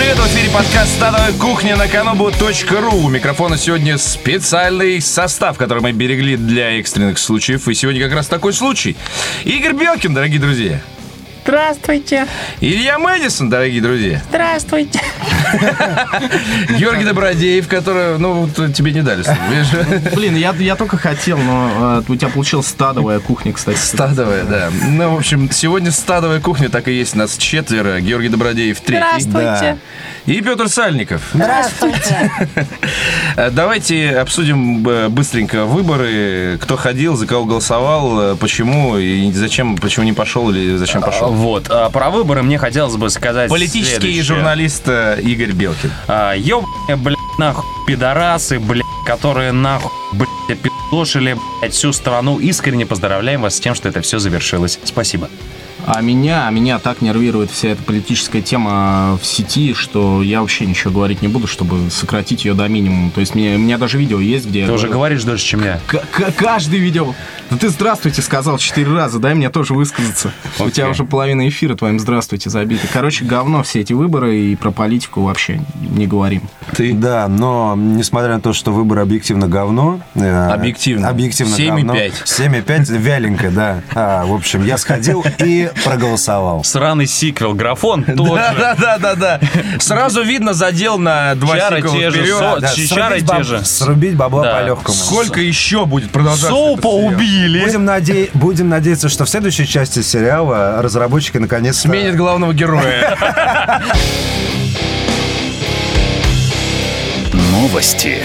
привет! В эфире подкаст «Стадовая кухня» на kanobu.ru. У микрофона сегодня специальный состав, который мы берегли для экстренных случаев. И сегодня как раз такой случай. Игорь Белкин, дорогие друзья. Здравствуйте. Илья Мэдисон, дорогие друзья. Здравствуйте. Георгий Добродеев, который, ну, вот тебе не дали слово, видишь? Блин, я, я только хотел, но э, у тебя получилась стадовая кухня, кстати. Стадовая, да. Ну, в общем, сегодня стадовая кухня так и есть. Нас четверо. Георгий Добродеев третий. Здравствуйте. И Петр Сальников. Здравствуйте. Э, Давайте обсудим э, быстренько выборы. Кто ходил, за кого голосовал, э, почему и зачем, почему не пошел или зачем пошел. Вот, а, про выборы мне хотелось бы сказать Политический следующее. журналист Игорь Белкин. А, Ёбаные, блядь, нахуй, пидорасы, блядь, которые нахуй, блядь, пидошили, блядь, всю страну. Искренне поздравляем вас с тем, что это все завершилось. Спасибо. А меня, меня так нервирует вся эта политическая тема в сети, что я вообще ничего говорить не буду, чтобы сократить ее до минимума. То есть мне, у меня даже видео есть, где... Ты уже говорю- говоришь дольше, чем я. Каждый видео. Ну ты здравствуйте сказал четыре раза, дай мне тоже высказаться. У Окей. тебя уже половина эфира твоим здравствуйте забиты. Короче, говно все эти выборы и про политику вообще не говорим. Ты? Да, но несмотря на то, что выбор объективно говно... э, Объективно. Объективно 7,5. говно. 7,5. вяленько, да. А, в общем, я сходил и проголосовал. Сраный сиквел, графон тоже. да, да, да, да. Сразу видно задел на два Чары сиквела те же, чары срубить те же. Срубить бабла по-легкому. Сколько еще будет продолжаться? Соупа этот убили. Будем, наде- Будем надеяться, что в следующей части сериала разработчики наконец Сменит главного героя. Новости.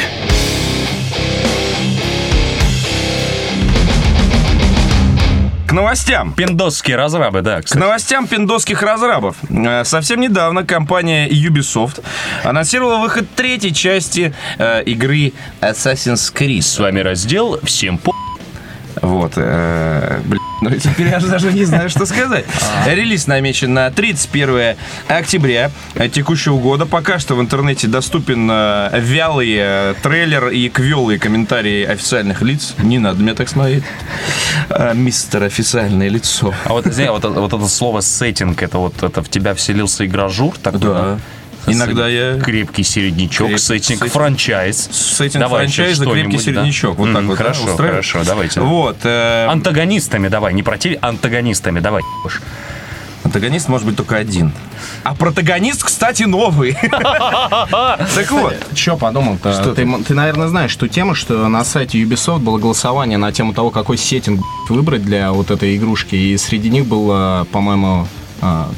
К новостям. Пиндосские разрабы, да, К кстати. новостям пиндосских разрабов. Э, Совсем недавно компания Ubisoft анонсировала выход третьей части э, игры Assassin's Creed. С вами раздел «Всем по...» Вот. э, блин, ну теперь я же даже не знаю, что сказать. Релиз намечен на 31 октября текущего года. Пока что в интернете доступен э, вялый э, трейлер и квелые комментарии официальных лиц. Не надо мне так смотреть. Мистер официальное лицо. А вот, знаете, вот, это- вот это слово «сеттинг», это вот это в тебя вселился игражур такой, Да. Иногда я... Крепкий середнячок, Креп- сеттинг, сеттинг. франчайз. Сеттинг Давай еще франчайза «Крепкий да? середнячок». Вот так Мгм, вот, да, Хорошо, устраивает? хорошо, давайте. Вот. э, Антагонистами давай, не против, антагонистами давай. Антагонист может быть только один. А протагонист, кстати, новый. Так вот. Че подумал-то? Что ты, наверное, знаешь ту тему, что на сайте Ubisoft было голосование на тему того, какой сеттинг выбрать для вот этой игрушки. И среди них было, по-моему,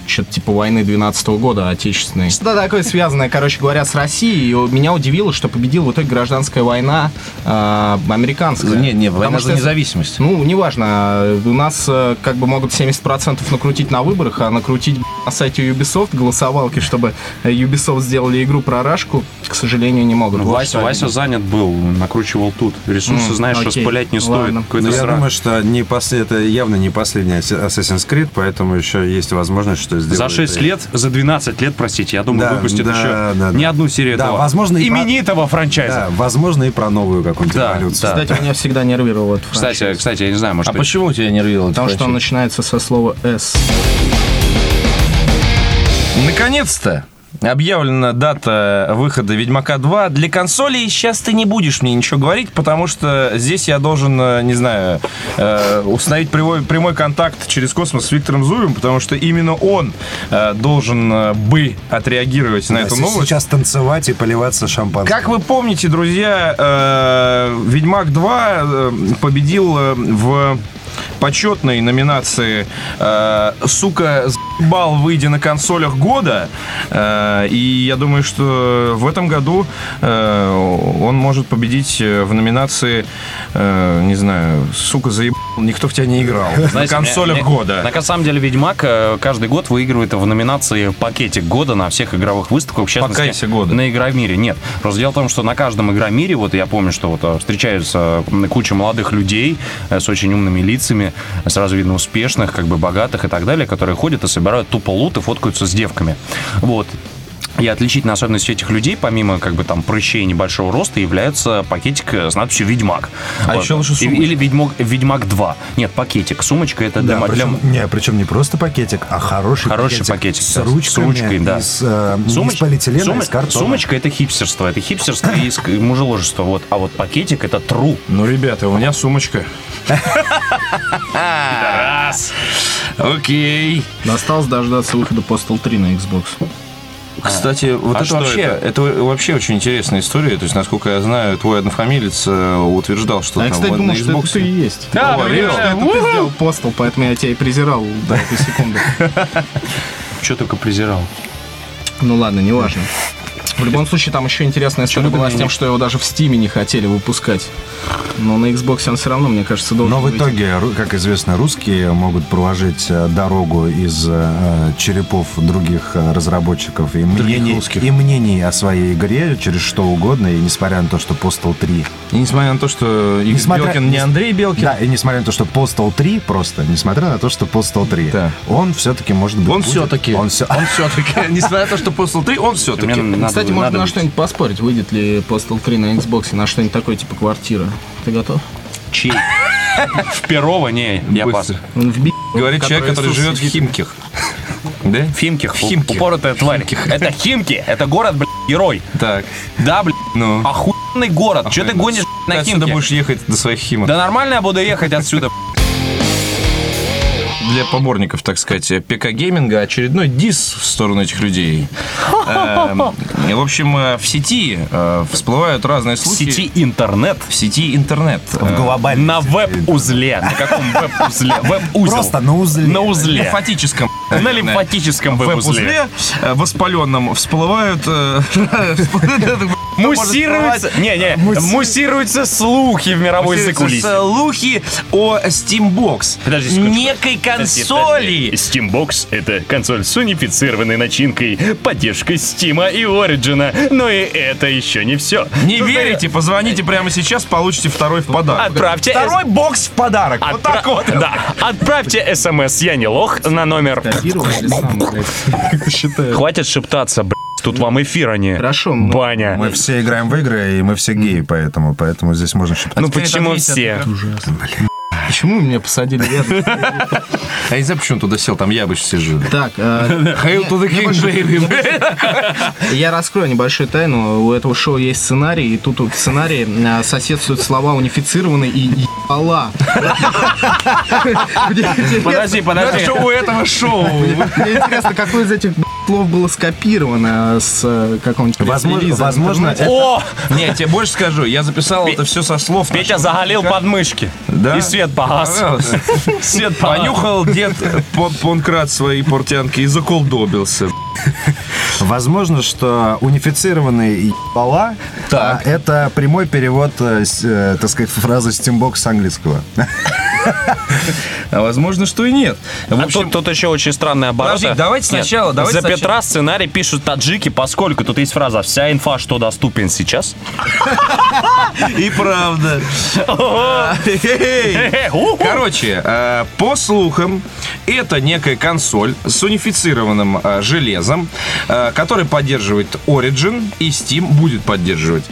что-то типа войны 12 года отечественной. Что-то такое связанное, короче говоря, с Россией. И меня удивило, что победила в итоге гражданская война э, американская. Не, не, война Потому за что- независимость. Ну, неважно. У нас э, как бы могут 70% накрутить на выборах, а накрутить на сайте Ubisoft голосовалки, чтобы Ubisoft сделали игру про Рашку, к сожалению, не могут. Ну, Вася, Вася занят был, накручивал тут. Ресурсы, М, знаешь, окей. распылять не стоит. Ладно. Ну, я срак. думаю, что не после, это явно не последний Assassin's Creed, поэтому еще есть возможность, что сделать. За 6 лет, за 12 лет, простите, я думаю, Да, выпустят да, еще да, не да. одну серию Да, этого возможно, и про- именитого франчайза. Да, возможно, и про новую какую-нибудь Да, эволюцию. да. Кстати, меня всегда нервировал этот Кстати, франчайз. кстати, я не знаю, может А быть, почему тебя нервировало? Потому что он начинается со слова «С». Наконец-то объявлена дата выхода Ведьмака 2 для консолей. Сейчас ты не будешь мне ничего говорить, потому что здесь я должен, э, не знаю, э, установить прямой, прямой контакт через космос с Виктором Зуевым, потому что именно он э, должен э, бы отреагировать на Да, эту новость. Сейчас танцевать и поливаться шампанским. Как вы помните, друзья, э, Ведьмак 2 э, победил в почетной номинации э, «Сука, бал выйдя на консолях года». Э, и я думаю, что в этом году э, он может победить э, в номинации, не знаю, «Сука, заебал, никто в тебя не играл». на Знаете, консолях мне- года. На самом деле Ведьмак э, каждый год выигрывает в номинации пакетик года на всех игровых выставках, в частности, Покайся года. на Игромире. Нет, просто дело в том, что на каждом Игромире, вот я помню, что вот э, встречаются м, куча молодых людей э, с очень умными лицами, сразу видно успешных, как бы богатых и так далее, которые ходят и собирают тупо лут и фоткаются с девками. Вот. И отличительной особенностью этих людей, помимо как бы там прыщей и небольшого роста, является пакетик с надписью «Ведьмак». А еще лучше сумочка. Или «Ведьмак, «Ведьмак 2». Нет, пакетик. Сумочка это для... Да, мо- для- причем, не, причем не просто пакетик, а хороший, Хороший пакетик, с да, с ручками, ручкой, да. из, э, Сумоч- из полиэтилена, сумо- из картона. Сумочка это хипстерство, это хипстерство и мужеложество, вот. А вот пакетик это true. Ну, ребята, у меня сумочка. Раз. Окей. Осталось дождаться выхода Postal 3 на Xbox. Кстати, вот А это что вообще, это? это? вообще очень интересная история. То есть, насколько я знаю, твой однофамилец э, утверждал, что А я, там кстати, вот думал, на что это ты и есть. Да, О, блин, да, это ты сделал Postal, поэтому я тебя и презирал до этой секунды. Что только презирал. Ну ладно, неважно. В любом случае, там еще интересная история была с тем, что его даже в Стиме не хотели выпускать. Но на Xbox он все равно, мне кажется, должен Но в выйти. итоге, как известно, русские могут проложить э, дорогу из э, черепов других э, разработчиков и мнений, и мнений о своей игре через что угодно, и несмотря на то, что Postal 3... И несмотря на то, что Несмотря- Белкин не Андрей Белкин, Да, и несмотря на то, что Postal 3 просто, несмотря на то, что Postal 3, Да. он все-таки может быть... он будет- все-таки, Он все... он все-таки, несмотря на то, что Postal 3, он все-таки. Надо- Кстати, можно надо на быть. что-нибудь поспорить, выйдет ли Postal 3 на Xbox, на что-нибудь такое, типа квартира. Ты готов? Чей? В Перово? Не, я пас. Говорит человек, который живет в. Химках. Да? В Химких. В Химки. Упоротая тварь. Это Химки. Это город, блядь, герой. Так, Да, блядь. ну. Охуенный город. Че ты гонишь на отсюда Химки? будешь ехать до своих Химок. Да нормально я буду ехать отсюда. Для поборников, так сказать, ПК-гейминга очередной дис в сторону этих людей. Эм, В общем, э, в сети э, всплывают разные В слухи. сети интернет. В сети интернет. В глобальном... На веб-узле. На каком веб-узле? Веб-узел. Просто на узле. На узле. лимфатическом. На лимфатическом веб-узле. э, воспаленном всплывают... э, Муссируются, не, не, муссируются слухи в мировой закулисье. Слухи о Steambox. Подожди секундочку. Некой консоли. Steambox — это консоль с унифицированной начинкой, поддержкой Steam и Origin. Но и это еще не все. Не верите? Позвоните прямо сейчас, получите второй в подарок. Отправьте Второй бокс в подарок. Вот так вот. Да. Отправьте смс «Я не лох» на номер... Копировал или сам, блядь? Как ты считаешь? Хватит шептаться, блядь. Тут вам эфир, а не Хорошо, баня. Мы все играем в игры, и мы все геи, поэтому, поэтому здесь можно шептать. Ну почему все? Почему меня посадили рядом? А я не знаю, почему он туда сел, там я обычно сижу. Так, the king, baby. я раскрою небольшую тайну. У этого шоу есть сценарий, и тут в сценарии э, соседствуют слова унифицированный и ебала. Подожди, подожди. Что у этого шоу? Мне интересно, какое из этих слов было скопировано с э, какого-нибудь Возможно, возможно. О! Не, я тебе больше скажу. Я записал это все со слов. Петя заголил подмышки. Да? И свет погас. Свет. Понюхал дед Пон- Понкрат свои портянки и заколдобился. Возможно, что унифицированный ебала а, это прямой перевод, э, э, так сказать, фразы Steambox с английского. А возможно, что и нет. В А общем, тут, тут еще очень странная обороты. Подожди, давайте Нет, сначала, давайте За сначала. Петра сценарий пишут таджики, поскольку тут есть фраза «Вся инфа, что доступен сейчас». и правда. Короче, э, по слухам, это некая консоль с унифицированным э, железом, э, который поддерживает Origin и Steam будет поддерживать.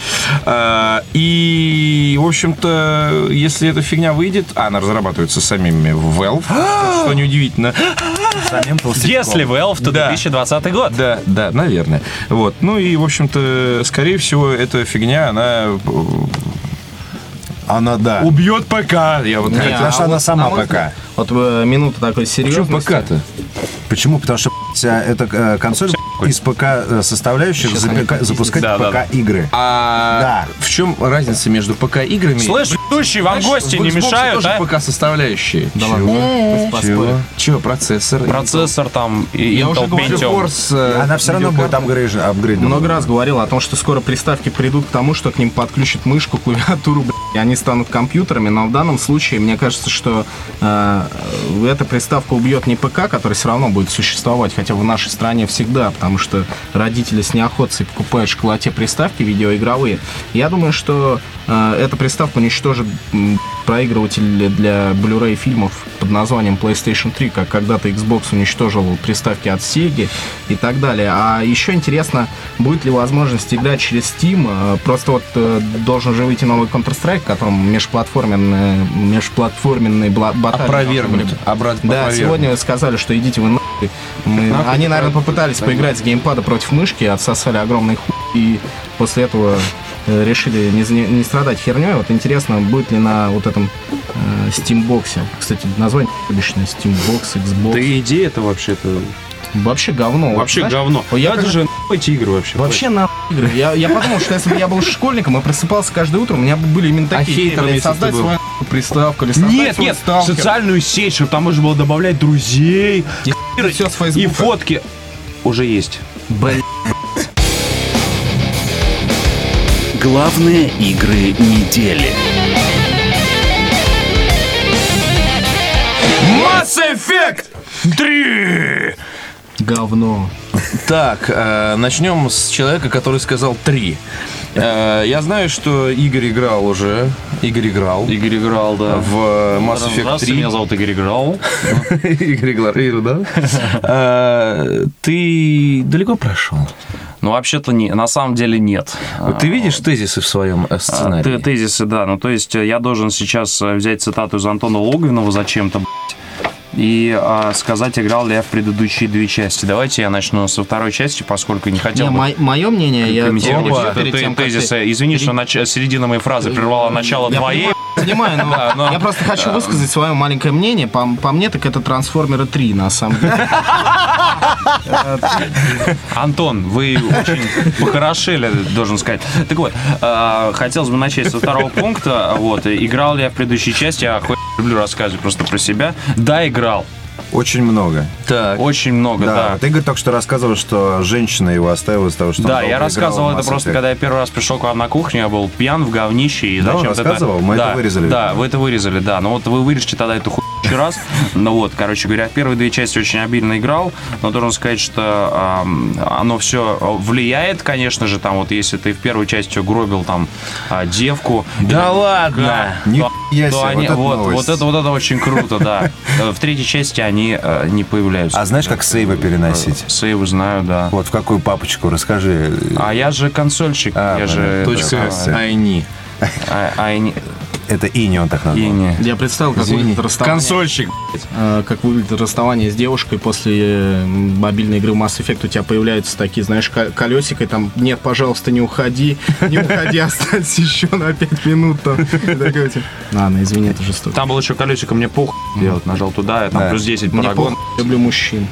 И, в общем-то, если эта фигня выйдет, а она разрабатывается самими Valve, что неудивительно. Если Valve, то Да. 2020 год. Да, да, наверное. Вот. Ну и, в общем-то, скорее всего, эта фигня, она э, Она, да. убьет ПК. Я вот Не, хотел. Потому что а она вот, сама мой ПК. Вот э, минута такой Почему серьезности. ПК-то? Почему? Потому что эта э, консоль из ПК э, составляющих запускать Да, да, да. ПК игры. А Да. в чем разница между ПК-играми? Слышь, ведущий, вам гости не мешают, тоже а? ПК-составляющие. Да ладно, поспорят. Чего? Процессор? Процессор там, и Я уже Intel говорю, Pentium. GeForce, э, Она все равно будет апгрейдена. Много раз говорил о том, что скоро приставки придут к тому, что к ним подключат мышку, клавиатуру, блядь, и они станут компьютерами, но в данном случае мне кажется, что э, эта приставка убьет не ПК, который все равно будет существовать, хотя в нашей стране всегда, потому что родители с неохотой покупают в школоте приставки видеоигровые. Я думаю, что эта приставка уничтожит проигрыватель для Blu-ray фильмов под названием PlayStation 3, как когда-то Xbox уничтожил приставки от Sega и так далее. А еще интересно, будет ли возможность играть через Steam. Э, Просто вот э, должен же выйти новый Counter-Strike, в котором межплатформенные, межплатформенные бла- баталии Опровергнут. должны были Обрат- да, сегодня сказали, что идите вы нахуй. Мы- Они, наверное, попытались поиграть с геймпада против мышки, отсосали огромный хуй, и после этого э, решили не, не страдать херней. Вот интересно, будет ли на вот этом э, Steambox. Кстати, название обычное Steambox, Xbox. Да и идея это вообще-то... Вообще говно. Вот Вообще знаешь, говно. вот я как- же нахуй эти игры вообще. Вообще на игры. Я, я подумал, что если бы я был школьником и просыпался каждое утро, у меня бы были именно такие идеи, хейтером, блядь, создать свою приставку или создать Нет, нет, сталкер. социальную сеть, чтобы там можно было добавлять друзей, И все с и фотки. Уже есть. Блин. Главные игры недели. Mass Effect 3! Говно. Так, э, начнем с человека, который сказал три. Э, я знаю, что Игорь играл уже. Игорь играл Игорь играл, да. в Mass Effect Здравствуйте, 3. меня зовут Игорь играл. Игорь играл, да? Э, Ты далеко прошел? Ну, вообще-то не, на самом деле нет. Вот Ты видишь тезисы в своем э, А, сценарии? те- Тезисы, да. Ну, то есть э, я должен сейчас э, взять цитату из Антона Логвинова зачем-то, и а, сказать, играл ли я в предыдущие две части. Давайте я начну со второй части, поскольку не хотел бы мое мнение, я это- перед те- тем, как ты- тезисы. Извини, что нач- середина моей фразы прервала начало Я твоей. Понимаю, но Да, но- я просто хочу высказать свое маленькое мнение. По, по мне, так это Трансформеры 3, на самом деле. Антон, вы очень похорошели, должен сказать. Так вот, э, хотелось бы начать со второго пункта. Вот, играл ли я в предыдущей части? Я охуенно люблю рассказывать просто про себя. Да, играл. Очень много. Так. Очень много, Да, да. вот Игорь только что рассказывал, что женщина его оставила из-за того, что Да, я рассказывал это просто, когда я первый раз пришел к вам на кухню, я был пьян в говнище. И Да, он рассказывал? Мы это вырезали. Да, вы это вырезали, да. Но вот вы вырежете тогда эту хуйню еще раз. Ну вот, короче говоря, первые две части очень обильно играл, но должен сказать, что оно все влияет, конечно же, там вот если ты в первой части угробил там а, девку. Да ладно! Да, Нихуя то себе, они- вот это вот, вот это вот это очень круто, да. Э, В третьей части они э, не появляются. А знаешь, как сейвы переносить? Сейвы знаю, да. Вот в какую папочку, расскажи. А я же консольщик, А, я же... Точка Айни. а- а- не- Это Ини он так назвал. и не. Я представил, как выглядит расставание, Консольщик. э, как выглядит расставание с девушкой после мобильной игры в Mass Effect. У тебя появляются такие, знаешь, ко- колесико, и там, нет, пожалуйста, не уходи, не уходи, останься еще на 5 минут. Там. Такой, типа, Ладно, извини, это жестоко. Там было еще колесико, мне пух. Я вот нажал туда, там плюс 10 Мне парагон. люблю мужчин.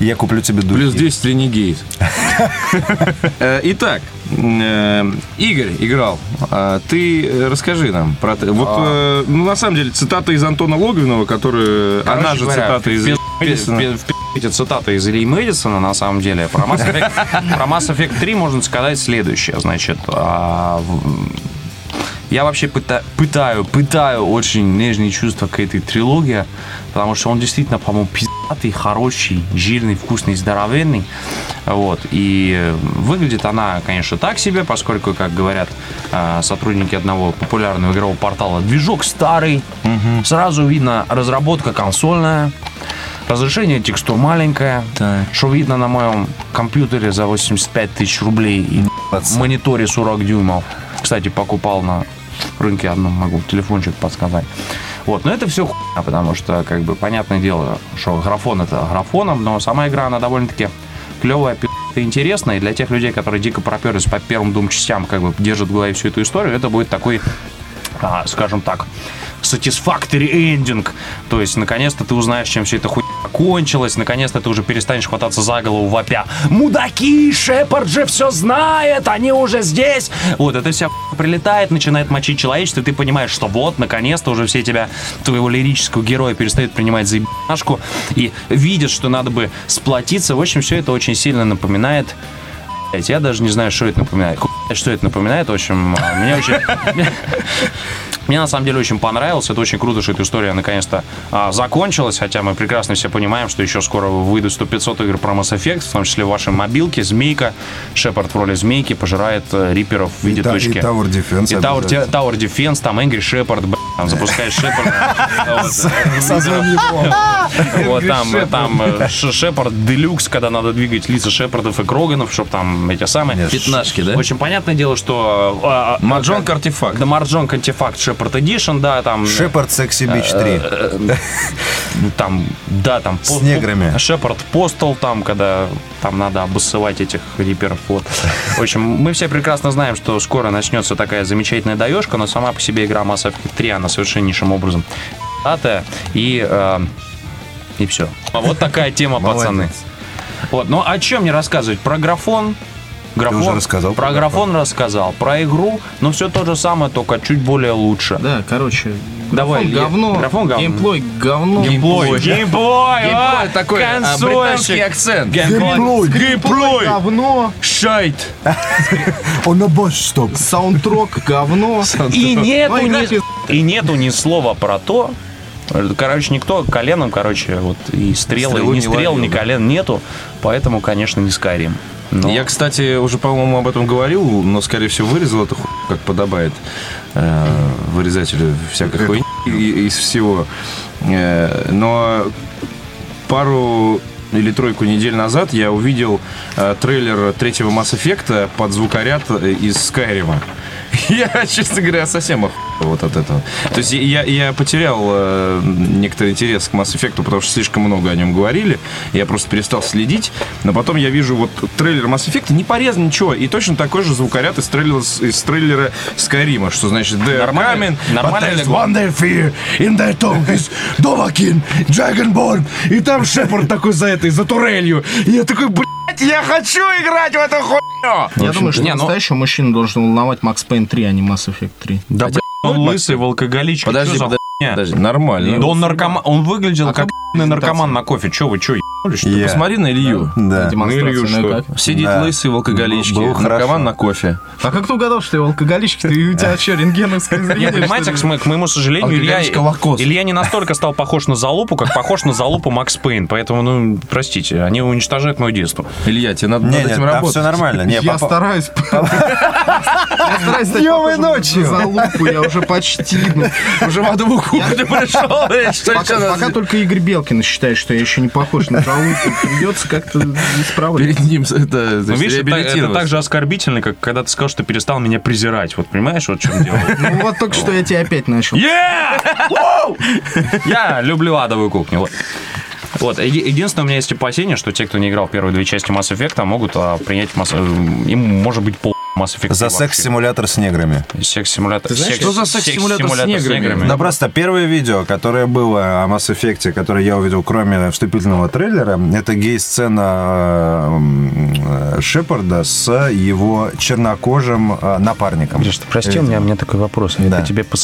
Я куплю тебе духи. Плюс 10 ренегейт. Э, Итак, э, Игорь играл. А Ты э, расскажи нам про... Вот, э, ну, на самом деле, цитата из Антона Логвинова, которая... Она Короче же говоря, цитата из... без- Мэдисона. Эти цитаты из Ильи Мэдисона, на самом деле, про Mass Effect, про Mass Effect 3 можно сказать следующее. Значит, а, я вообще пыта- пытаю, пытаю очень нежные чувства к этой трилогии, потому что он действительно, по-моему, пиздатый, хороший, жирный, вкусный, здоровенный. Вот. И э, выглядит она, конечно, так себе, поскольку, как говорят э, сотрудники одного популярного игрового портала, движок старый, сразу видно разработка консольная, разрешение текстур маленькое, что видно на моем компьютере за 85 тысяч рублей и мониторе 40 дюймов. Кстати, покупал на рынке одном, могу телефончик подсказать. Вот, но это все хуйня, потому что, как бы, понятное дело, что графон это графоном, но сама игра, она довольно-таки клевая, пи***то интересная, и для тех людей, которые дико проперлись по первым двум частям, как бы, держат в голове всю эту историю, это будет такой, а, скажем так, satisfactory ending. То есть, наконец-то ты узнаешь, чем все это хуйня кончилось, наконец-то ты уже перестанешь хвататься за голову вопя. Мудаки, Шепард же все знает, они уже здесь. Вот, это вся прилетает, начинает мочить человечество, и ты понимаешь, что вот, наконец-то уже все тебя, твоего лирического героя перестают принимать за ебашку и видят, что надо бы сплотиться. В общем, все это очень сильно напоминает Блядь, Я даже не знаю, что это напоминает. Хуй Что это напоминает, в общем, а, мне очень... Мне на самом деле очень понравилось. Это очень круто, что эта история наконец-то а, закончилась. Хотя мы прекрасно все понимаем, что еще скоро выйдут 100-500 игр про Mass Effect, в том числе в вашей мобилке. Змейка, Шепард в роли змейки пожирает э, риперов в виде И точки. и Tower Defense И Tower. Tower Defense, там Angry Shepard, там запускаешь Шепарда. Вот. Вот там, там э, Шепард Deluxe, когда надо двигать лица Шепардов и Кроганов, чтобы там эти самые... Пятнашки, да? Очень понятное дело, что... а, а, Маджонг артефакт. Да, Марджонг артефакт Шепард Edition, да, там... Шепард Sexy Beach 3. Ну, там, да, там... С неграми. Шепард Postal, там, когда там надо обоссывать этих риперов, вот. В общем, мы все прекрасно знаем, что скоро начнется такая замечательная даешка, но сама по себе игра Mass Effect 3, она совершеннейшим образом и... э, и все. А вот такая тема, пацаны. Вот, ну о чем мне рассказывать? Про графон? Графон, уже рассказал Про про графон рассказал. Про игру, ну все то же самое, только чуть более лучше. Да, короче, Давай, графон говно, Графон говно. геймплой говно. Геймплой. Геймплой. Геймплой такой, а, консольщик. британский акцент. Геймплой. Геймплой говно, Шайт. Он на босс стоп. саундтрок говно. И нету, Ну, ни, и нету ни слова про то, Короче, никто коленом, короче, вот и стрелы, Стрелу ни не стрел, ловил, ни да. колен нету, поэтому, конечно, не Skyrim. Но- Я, кстати, уже, по-моему, об этом говорил, но, скорее всего, вырезал эту хуйню, как подобает э, вырезателю всякой хуйни и- из всего. Э, но пару или тройку недель назад я увидел э, трейлер третьего Mass Effect под звукоряд э, из Скайрима. Я, честно говоря, совсем охуел вот от этого. То есть я, я потерял э, некоторый интерес к Mass Effect, потому что слишком много о нем говорили. Я просто перестал следить. Но потом я вижу вот трейлер Mass Effect, не порезан ничего. И точно такой же звукоряд из трейлера, из трейлера Скайрима, что значит «They're Нормальный- coming, нормальный but there's звук. one day fear in their tongue is Dovahkiin, Dragonborn». И там Шепард такой за этой, за турелью. И я такой, блядь, я хочу играть в эту хуйню! Я думаю, что ну- настоящего мужчину должен волновать Макс Пейн 3, а не Mass Effect 3. Да, он лысый, чё за подожди, подожди, нормально. Да он наркоман, он выглядел А как наркоман на кофе. Че вы, че, что? Я. Посмотри на Илью. Да. Демонстрация, Илью ну что? как? Сидит Да. лысый в алкоголичке, Было наркоман хорошо. на кофе. А как ты угадал, что я алкоголичка? Ты, у тебя что, рентгеновское зрение? Нет, понимаете, к, моему сожалению, Илья. Илья не настолько стал похож на залупу, как похож на залупу Макс Пейн. Поэтому, ну, простите, они уничтожают мое детство. Илья, тебе надо Не, над нет, этим работать. все нормально. Не, Я папа- стараюсь. Я стараюсь Днем и на ночью. залупу, я уже почти. ну, Уже в одну кухню пришел. Пока только Игорь Белкин считает, что я еще не похож на залупу. Придется как-то исправлять. Перед ним это, то Ну, видишь, это, это так же оскорбительно, как когда ты сказал, что ты перестал меня презирать. Вот понимаешь, вот в чем дело? Ну вот только что я тебя опять начал. Я люблю адовую кухню. Вот. Вот, еди- единственное, у меня есть опасение, что те, кто не играл в первые две части Mass Effect, могут а, принять Mass... э, им может быть пол. За секс-симулятор с неграми. Секс-симулятор. знаешь, что за секс-симулятор с неграми? Да просто первое видео, которое было о Mass Effect, которое я увидел, кроме вступительного трейлера, это гей-сцена э, э, Шепарда с его чернокожим э, напарником. Гриш, ты прости, у меня, у меня такой вопрос. Да. Это тебе по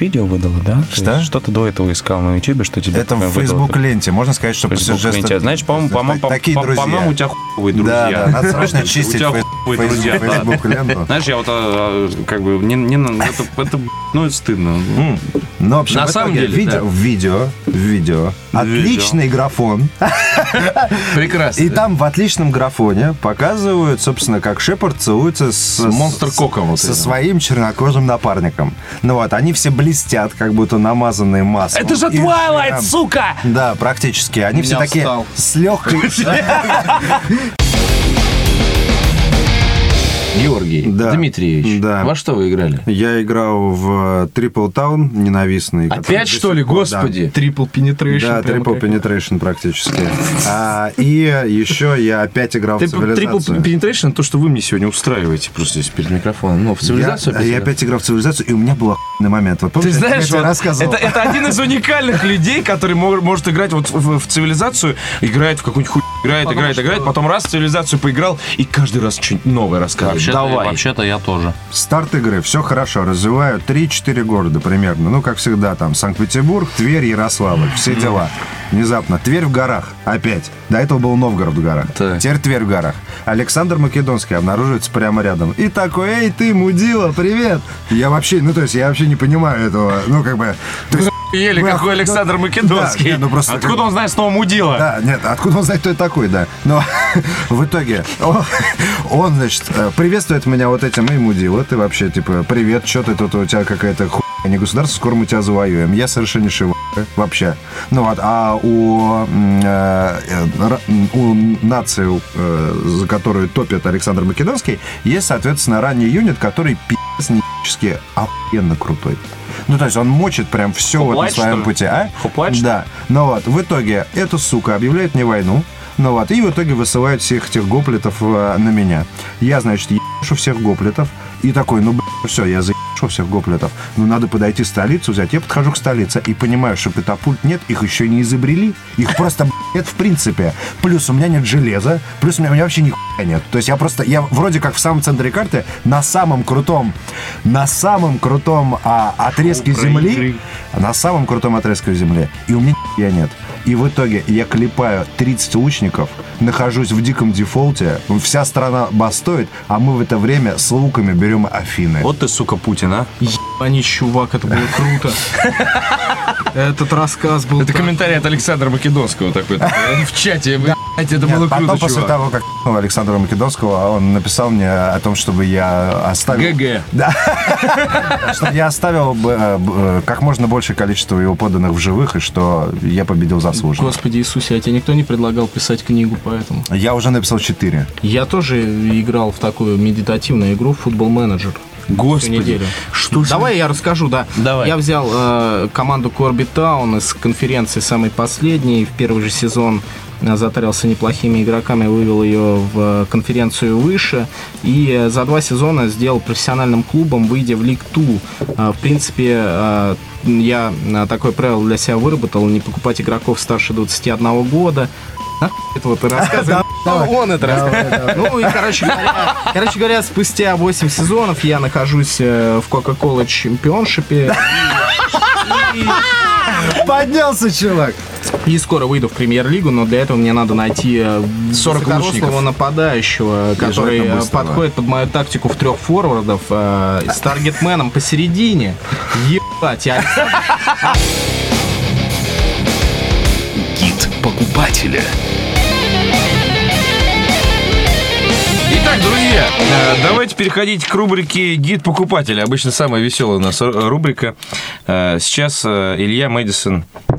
видео выдало, да? То Что? Что ты до этого искал на YouTube, что тебе Это в? Facebook-ленте. Можно сказать, что по. Знаешь, по-моему, по-моему, по-моему, у тебя хуевые друзья. да, надо срочно чистить фейс- друзья. Facebook-ленту. Знаешь, я вот а, как бы не, не это, это ну это стыдно. Ну, в общем, На в самом деле, видео, да. в видео, в видео, отличный графон. Прекрасно. И там в отличном графоне показывают, собственно, как Шепард целуется с... Монстр с- Коком вот Со своим чернокожим напарником. Ну вот, они все блестят, как будто намазанные маслом. Это же прям- сука! Да, практически. Они все такие с легкой... Георгий Да. Дмитриевич, Да. во что вы играли? Я играл в Трипл Таун ненавистный. который Опять, что ли, господи? Трипл penetration. Да, Triple как- Penetration практически. А, и еще я опять играл в Трипл цивилизацию. Penetration, то, что вы мне сегодня устраиваете просто здесь перед микрофоном. Ну, в цивилизацию я, опять я играл? опять играл в цивилизацию, и у меня был охуенный момент. Вот Ты помнишь, знаешь, я вот рассказывал. это, это один из уникальных людей, который мо- может играть вот в, в- цивилизацию, играет в какую-нибудь хуй, играет, играет, играет, потом раз в цивилизацию поиграл и каждый раз что-нибудь новое рассказывает. Вообще-то, Давай. вообще-то я тоже. Старт игры, все хорошо, развиваю 3-4 города примерно. Ну, как всегда, там Санкт-Петербург, Тверь, Ярославль, все дела. Внезапно. Тверь в горах. Опять. До этого был Новгород в горах. Так. Теперь Тверь в горах. Александр Македонский обнаруживается прямо рядом. И такой, эй, ты, мудила, привет. Я вообще, ну, то есть, я вообще не понимаю этого. Ну, как бы... то есть, Ели, Вы какой оху- Александр да, Македонский. не, ну просто Откуда как- он знает снова мудила? Да, нет, откуда он знает, кто это такой, да. Но в итоге он, он, значит, э, приветствует меня вот этим, эй, мудила, ты вообще, типа, привет, что ты тут, у тебя какая-то хуйня не государство, скоро мы тебя завоюем. Я совершеннейший в***, вообще. Ну вот, а у, э, э, у нации, э, за которую топит Александр Македонский, есть, соответственно, ранний юнит, который пи***ц нечески охуенно крутой. Ну, то есть он мочит прям все вот на Хоплайт, своем пути, а? Ли? Да. Ну вот, в итоге эта сука объявляет мне войну, ну вот, и в итоге высылают всех этих гоплетов э, на меня. Я, значит, ебашу всех гоплетов, и такой, ну, все, я заебашу всех гоплетов. Ну, надо подойти в столицу взять. Я подхожу к столице и понимаю, что катапульт нет, их еще не изобрели. Их просто нет в принципе. Плюс у меня нет железа, плюс у меня, у меня вообще нихуя нет. То есть я просто, я вроде как в самом центре карты, на самом крутом, на самом крутом а, отрезке земли, на самом крутом отрезке земли, и у меня нихуя нет. И в итоге я клепаю 30 лучников, нахожусь в диком дефолте, вся страна бастует, а мы в это время с луками берем Афины. Вот ты, сука, Путин, а? Ебани, чувак, это было круто. Этот рассказ был... Это комментарий от Александра Македонского такой. такой, В чате, это Нет, было потом, круто, после чувак. того, как ну, Александра Македонского, он написал мне о том, чтобы я оставил... ГГ. Что я оставил бы, э, э, как можно большее количество его подданных в живых, и что я победил заслуженно. Господи Иисусе, а тебе никто не предлагал писать книгу поэтому? Я уже написал 4. Я тоже играл в такую медитативную игру футбол менеджер. Всю Господи. неделю. Что Давай я расскажу, да. Давай. Я взял э, команду Корби Таун из конференции самой последней. В первый же сезон затарился неплохими игроками, вывел ее в э, конференцию выше. И э, за два сезона сделал профессиональным клубом, выйдя в Лиг 2. Э, В принципе, э, я э, такое правило для себя выработал, не покупать игроков старше 21 года. Нахуй Это вот рассказывает. Он это рассказывает. Ну и, короче говоря, короче говоря, спустя 8 сезонов я нахожусь э, в Coca-Cola чемпионшипе. Поднялся, чувак! И скоро выйду в премьер-лигу, но для этого мне надо найти э, 40 высокорослого лучников. нападающего, который э, подходит под мою тактику в трех форвардов э, с таргетменом посередине. Ебать, я Гид покупателя. Итак, друзья, э, давайте переходить к рубрике «Гид покупателя». Обычно самая веселая у нас ру- рубрика. Э, Сейчас э, Илья Мэдисон э,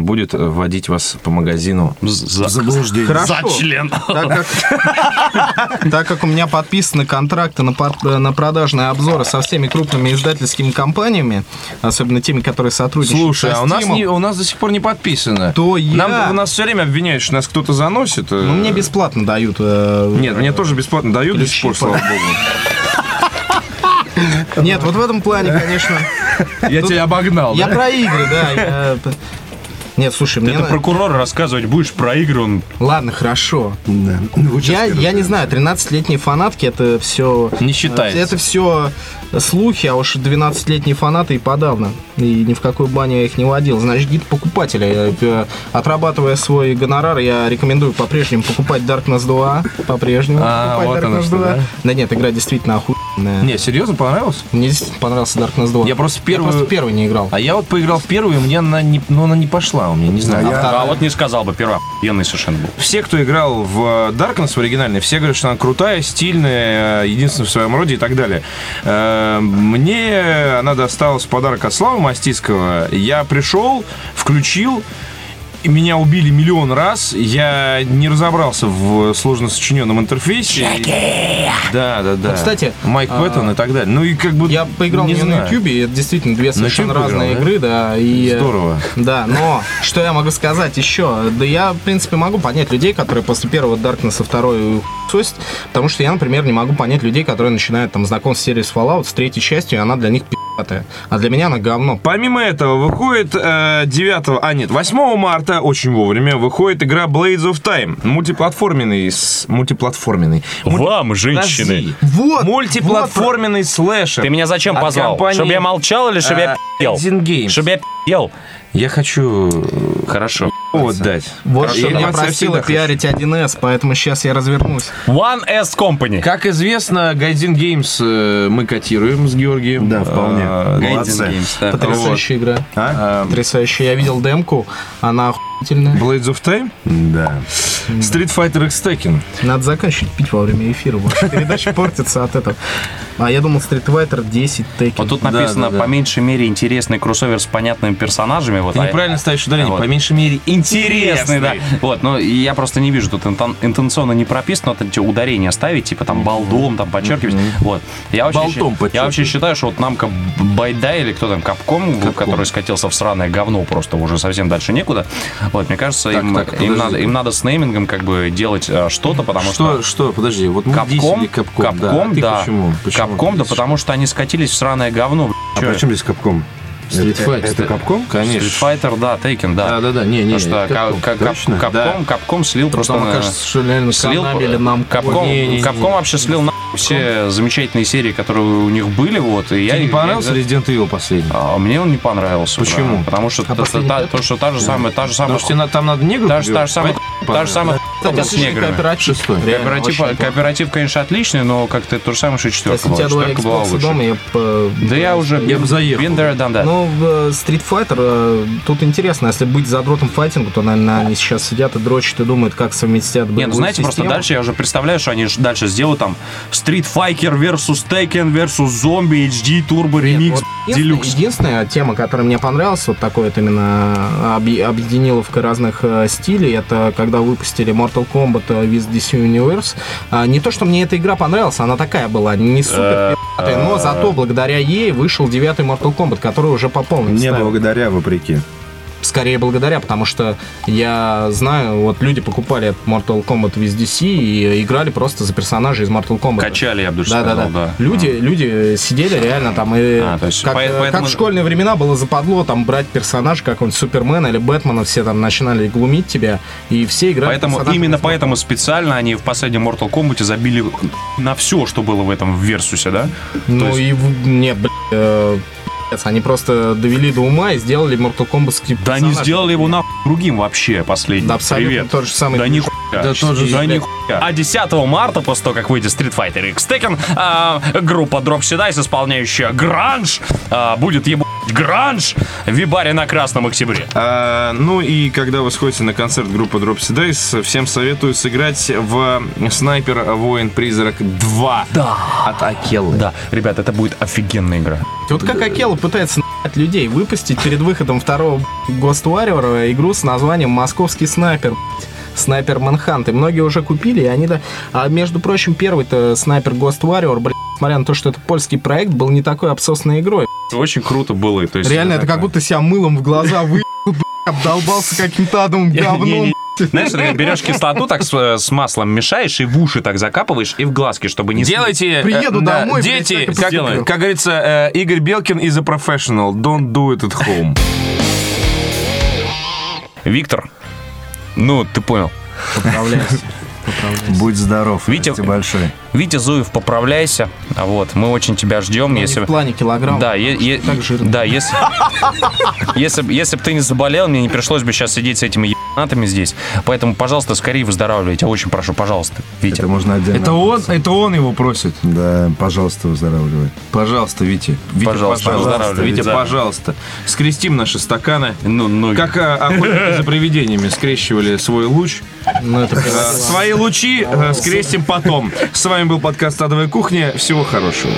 будет вводить вас по магазину. За, Заблуждение. Хорошо. за член. Так как, так как у меня подписаны контракты на, под- на продажные обзоры со всеми крупными издательскими компаниями, особенно теми, которые сотрудничают Слушай, со а у нас, не- у нас до сих пор не подписано. то я... Нам, у нас все время обвиняют, что нас кто-то заносит. э. Ну, мне бесплатно дают. э, Нет, мне тоже бесплатно дают до сих пор, слава богу. Нет, вот в этом плане, конечно... Я тебя обогнал, Я про игры, да. Нет, слушай, мне... Это на- прокурор рассказывать будешь про игры, он Ладно, хорошо. Да. Ну, Я, я не знаю, 13-летние фанатки это все... Не считается. Это все слухи, а уж 12-летние фанаты и подавно. И ни в какую баню я их не водил. Значит, гид покупателя. Я, э, Отрабатывая свой гонорар, я рекомендую по-прежнему покупать Darkness 2. По-прежнему А, покупать вот оно Darkness что, 2. да? Да нет, игра действительно охуенная. Не, серьезно, понравилось? Мне действительно понравился Darkness 2. Я просто Я первую... просто первый не играл. А я вот поиграл в первую, и мне она не, ну, она не пошла у меня, не знаю. я- А вот не сказал бы, первый охуенный совершенно был. Все, кто играл в Darkness в оригинальной, все говорят, что она крутая, стильная, э, единственная в своем роде и так далее. Э, Мне она досталась в подарок от Славы Мастицкого. Я пришел, включил, меня убили миллион раз. Я не разобрался в сложно сочиненном интерфейсе. Да, да, да. кстати, Майк а, Пэттон и так далее. Ну и как бы Я поиграл не на. YouTube, и это действительно две совершенно разные игры, да. И, э, Здорово. Да, но что я могу сказать еще? Да я, в принципе, могу понять людей, которые после первого Darkness второй сосят, потому что я, например, не могу понять людей, которые начинают там знакомство с серией с Fallout с третьей частью, и она для них пи***тая. А для меня она говно. Помимо этого, выходит э, 9, а нет, 8 марта, очень вовремя, выходит игра Blades of Time. Мультиплатформенный, с- мультиплатформенный. Мульти- Вам, женщины. Подожди. Вот! Мультиплатформенный слэшер. Ты меня зачем позвал? компании, Чтобы я молчал или чтобы я э, Games. Чтобы я пел? Я хочу Хорошо. Повод дать. Вот Хорошо, что меня информация просила пиарить 1С, поэтому сейчас я развернусь. One S Company. Как известно, Гайдин Геймс э, мы котируем с Георгием. Да, вполне. Э, Молодцы. Games. Потрясающая игра. А? Потрясающая. Я видел демку, она охуительная. Blades of Time, Да. Street Fighter X Tekken. Надо заканчивать пить во время эфира. Ваша передача портится от этого. А я думал, Street Fighter 10 Tekken. Вот тут написано, по меньшей мере, интересный кроссовер с понятными персонажами. Вот, Ты а- неправильно ставишь ударение. По меньшей мере, Интересный, интересный. да. Вот, но я просто не вижу, тут интенционно не прописано, вот эти ударения ставить, типа там балдом, там подчеркивать. Вот. Я вообще, я считаю, что вот нам как Байда или кто там, Капком, который скатился в сраное говно просто уже совсем дальше некуда. Вот, мне кажется, им, им, надо, им надо с неймингом как бы делать э, что-то, потому что... Что, что, подожди, вот мы Капком, Капком, да. Капком, А да. Почему? Почему Капком, ты да десишь? потому что они скатились в сраное говно. А при чем здесь Капком? Street Fighter. Это Капком? Конечно. Street Fighter, да, Taken, да. Да, да, да, не, не, что? Кап- Капком, Капком слил просто... Мне на- кажется, что реально слил, или нам Капком, Не-не-не. Капком вообще слил на все замечательные серии, которые у них были, вот, и я... Тебе не я- понравился я- Resident Evil последний? А, мне он не понравился. Почему? да, потому что А то, что, та, пятый? то, что та же самая, та же самая, Потому что там надо негров та, же- самая, та же самая Кстати, хуйня с неграми. кооператив. Шестой. Реально, Кооператив, кооператив, конечно, отличный, но как-то то же самое, что и четверка Если у тебя была лучше. дома, я бы... Да я уже Я бы заехал. there, done that. Ну, в э, Street Fighter э, тут интересно, если быть задротом файтингу, то, наверное, они сейчас сидят и дрочат и думают, как совместят Не, ну знаете, просто систему. дальше я уже представляю, что они дальше сделают там Street Fighter versus Tekken versus Zombie HD Turbo Нет, Remix вот единственная, Deluxe. единственная тема, которая мне понравилась, вот такой вот именно объ- объединиловка разных э, стилей, это когда выпустили Mortal Kombat э, with DC Universe. А, не то, что мне эта игра понравилась, она такая была, не супер пи***тая, но зато благодаря ей вышел девятый Mortal Kombat, который уже по полной Не благодаря, вопреки. Скорее благодаря, потому что я знаю, вот люди покупали Mortal Kombat with DC и играли просто за персонажей из Mortal Kombat. Качали, я бы Да, да, сказал, да, да. Люди, люди сидели реально там и А, то есть как, по- поэтому- как в школьные времена было западло там брать персонаж какого-нибудь Супермена или Бэтмена, все там начинали глумить тебя, и все играли. Поэтому, именно поэтому специально они в последнем Mortal Kombat забили на все, что было в этом Версусе, да? Ну есть- и в- нет, блядь, э, они просто довели до ума и сделали Mortal Kombat Да они сделали его на другим вообще последним. Да, абсолютно Привет. тот же самый Да нихуя. Да тот же, Да нихуя. А 10 марта, после того, как выйдет Street Fighter X Tekken, а, группа Dropsy Dice, исполняющая гранж, а, будет ебать гранж в Вибаре на Красном Октябре. А, ну и когда вы сходите на концерт группы Dropsy Days, всем советую сыграть в Снайпер Воин Призрак 2 Да. от Акеллы. Да, ребят, это будет офигенная игра. Вот как Акела пытается на***ть людей выпустить перед выходом второго Ghost Warrior игру с названием «Московский снайпер». блядь. Снайпер Манхант. И многие уже купили, и они да... А между прочим, первый-то снайпер Ghost Warrior, блядь, несмотря на то, что это польский проект, был не такой обсосной игрой. Очень круто было. То есть, Реально, это как будто себя мылом в глаза вы обдолбался каким-то адовым говном. Знаешь, ты берешь кислоту, так с, с маслом мешаешь и в уши так закапываешь, и в глазки, чтобы не... Делайте, Приеду э, домой, блядь, дети, и как, сделаю. как говорится, э, Игорь Белкин is a professional, don't do it at home. Виктор, ну, ты понял. Поправляйся. Будь здоров. Витя большой. Витя Зуев, поправляйся. А Вот, мы очень тебя ждем. Не Если... в плане килограмм. Да, е- е- так жирно. да, если, если, если бы ты не заболел, мне не пришлось бы сейчас сидеть с этими ебанатами здесь. Поэтому, пожалуйста, скорее выздоравливай. Я тебя очень прошу, пожалуйста, Витя. Это можно отдельно. Это он, это он его просит. Да, пожалуйста, выздоравливай. Пожалуйста, Витя. Витя, Пожалуйста, пожалуйста. выздоравливай, Витя, да. пожалуйста. Скрестим наши стаканы. Ну, ну, Как э, охотники за привидениями скрещивали свой луч. Ну, это Э, Свои лучи э, скрестим потом. С вами был подкаст «Адовая кухня». Всего хорошего.